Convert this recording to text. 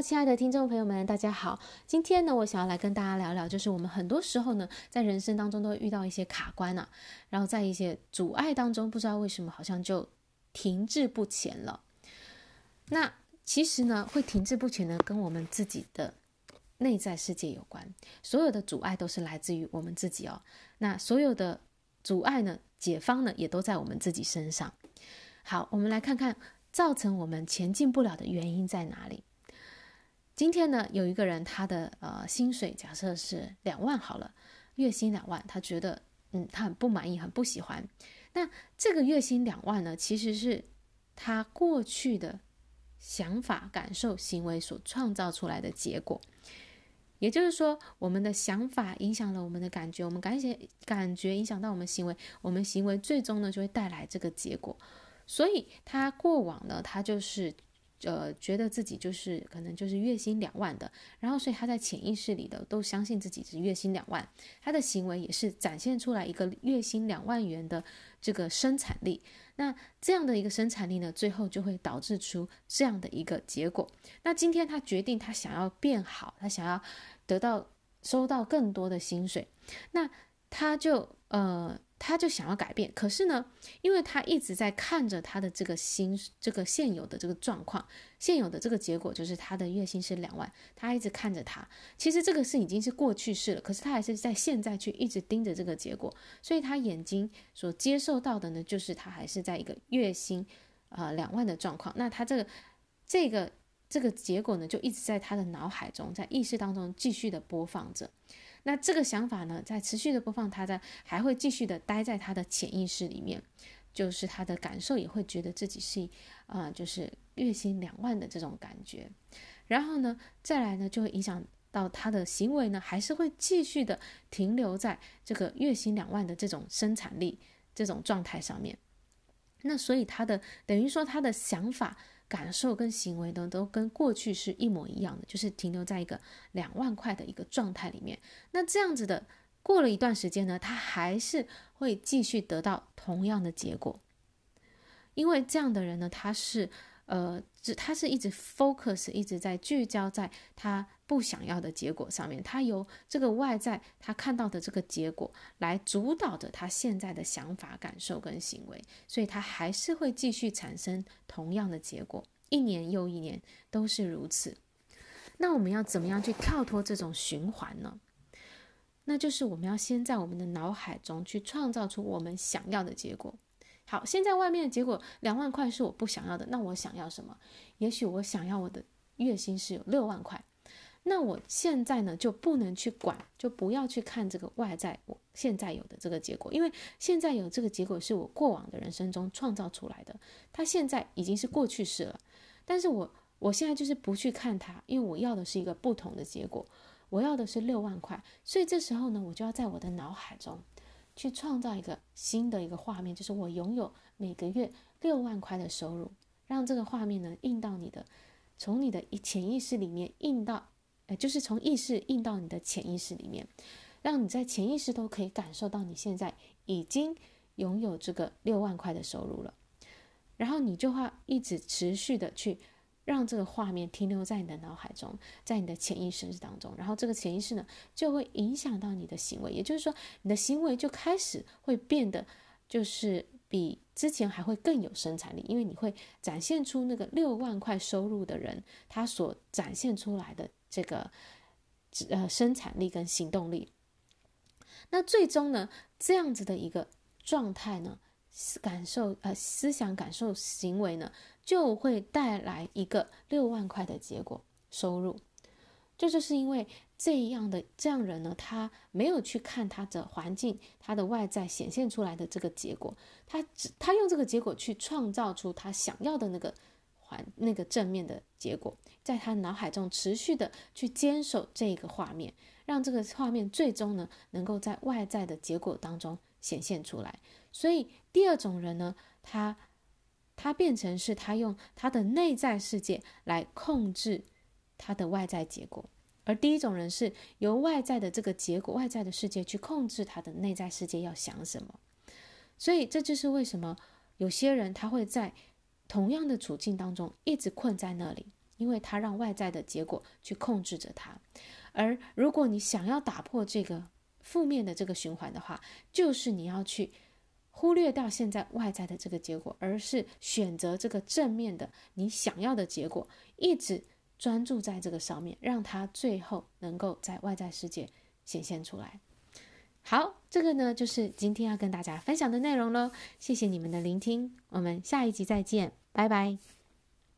亲爱的听众朋友们，大家好。今天呢，我想要来跟大家聊聊，就是我们很多时候呢，在人生当中都会遇到一些卡关啊，然后在一些阻碍当中，不知道为什么好像就停滞不前了。那其实呢，会停滞不前呢，跟我们自己的内在世界有关。所有的阻碍都是来自于我们自己哦。那所有的阻碍呢，解方呢，也都在我们自己身上。好，我们来看看造成我们前进不了的原因在哪里。今天呢，有一个人，他的呃薪水假设是两万好了，月薪两万，他觉得嗯，他很不满意，很不喜欢。那这个月薪两万呢，其实是他过去的想法、感受、行为所创造出来的结果。也就是说，我们的想法影响了我们的感觉，我们感觉感觉影响到我们行为，我们行为最终呢就会带来这个结果。所以他过往呢，他就是。呃，觉得自己就是可能就是月薪两万的，然后所以他在潜意识里的都相信自己是月薪两万，他的行为也是展现出来一个月薪两万元的这个生产力。那这样的一个生产力呢，最后就会导致出这样的一个结果。那今天他决定他想要变好，他想要得到收到更多的薪水，那他就呃。他就想要改变，可是呢，因为他一直在看着他的这个薪，这个现有的这个状况，现有的这个结果就是他的月薪是两万，他一直看着他。其实这个是已经是过去式了，可是他还是在现在去一直盯着这个结果，所以他眼睛所接受到的呢，就是他还是在一个月薪呃两万的状况。那他这个这个这个结果呢，就一直在他的脑海中，在意识当中继续的播放着。那这个想法呢，在持续的播放，他在还会继续的待在他的潜意识里面，就是他的感受也会觉得自己是，啊、就是月薪两万的这种感觉，然后呢，再来呢，就会影响到他的行为呢，还是会继续的停留在这个月薪两万的这种生产力这种状态上面。那所以他的等于说他的想法。感受跟行为呢，都跟过去是一模一样的，就是停留在一个两万块的一个状态里面。那这样子的，过了一段时间呢，他还是会继续得到同样的结果，因为这样的人呢，他是呃，只他是一直 focus，一直在聚焦在他不想要的结果上面，他由这个外在他看到的这个结果来主导着他现在的想法、感受跟行为，所以他还是会继续产生同样的结果，一年又一年都是如此。那我们要怎么样去跳脱这种循环呢？那就是我们要先在我们的脑海中去创造出我们想要的结果。好，现在外面的结果两万块是我不想要的，那我想要什么？也许我想要我的月薪是有六万块。那我现在呢，就不能去管，就不要去看这个外在我现在有的这个结果，因为现在有这个结果是我过往的人生中创造出来的，它现在已经是过去式了。但是我我现在就是不去看它，因为我要的是一个不同的结果，我要的是六万块，所以这时候呢，我就要在我的脑海中去创造一个新的一个画面，就是我拥有每个月六万块的收入，让这个画面呢印到你的，从你的潜意识里面印到。呃，就是从意识印到你的潜意识里面，让你在潜意识都可以感受到你现在已经拥有这个六万块的收入了。然后你就会一直持续的去让这个画面停留在你的脑海中，在你的潜意识当中。然后这个潜意识呢，就会影响到你的行为，也就是说，你的行为就开始会变得就是比之前还会更有生产力，因为你会展现出那个六万块收入的人他所展现出来的。这个呃生产力跟行动力，那最终呢，这样子的一个状态呢，感受呃思想感受行为呢，就会带来一个六万块的结果收入。这就，是因为这样的这样人呢，他没有去看他的环境，他的外在显现出来的这个结果，他只他用这个结果去创造出他想要的那个。环那个正面的结果，在他脑海中持续的去坚守这个画面，让这个画面最终呢，能够在外在的结果当中显现出来。所以第二种人呢，他他变成是他用他的内在世界来控制他的外在结果，而第一种人是由外在的这个结果、外在的世界去控制他的内在世界要想什么。所以这就是为什么有些人他会在。同样的处境当中，一直困在那里，因为他让外在的结果去控制着他。而如果你想要打破这个负面的这个循环的话，就是你要去忽略掉现在外在的这个结果，而是选择这个正面的你想要的结果，一直专注在这个上面，让它最后能够在外在世界显现出来。好，这个呢就是今天要跟大家分享的内容喽。谢谢你们的聆听，我们下一集再见，拜拜。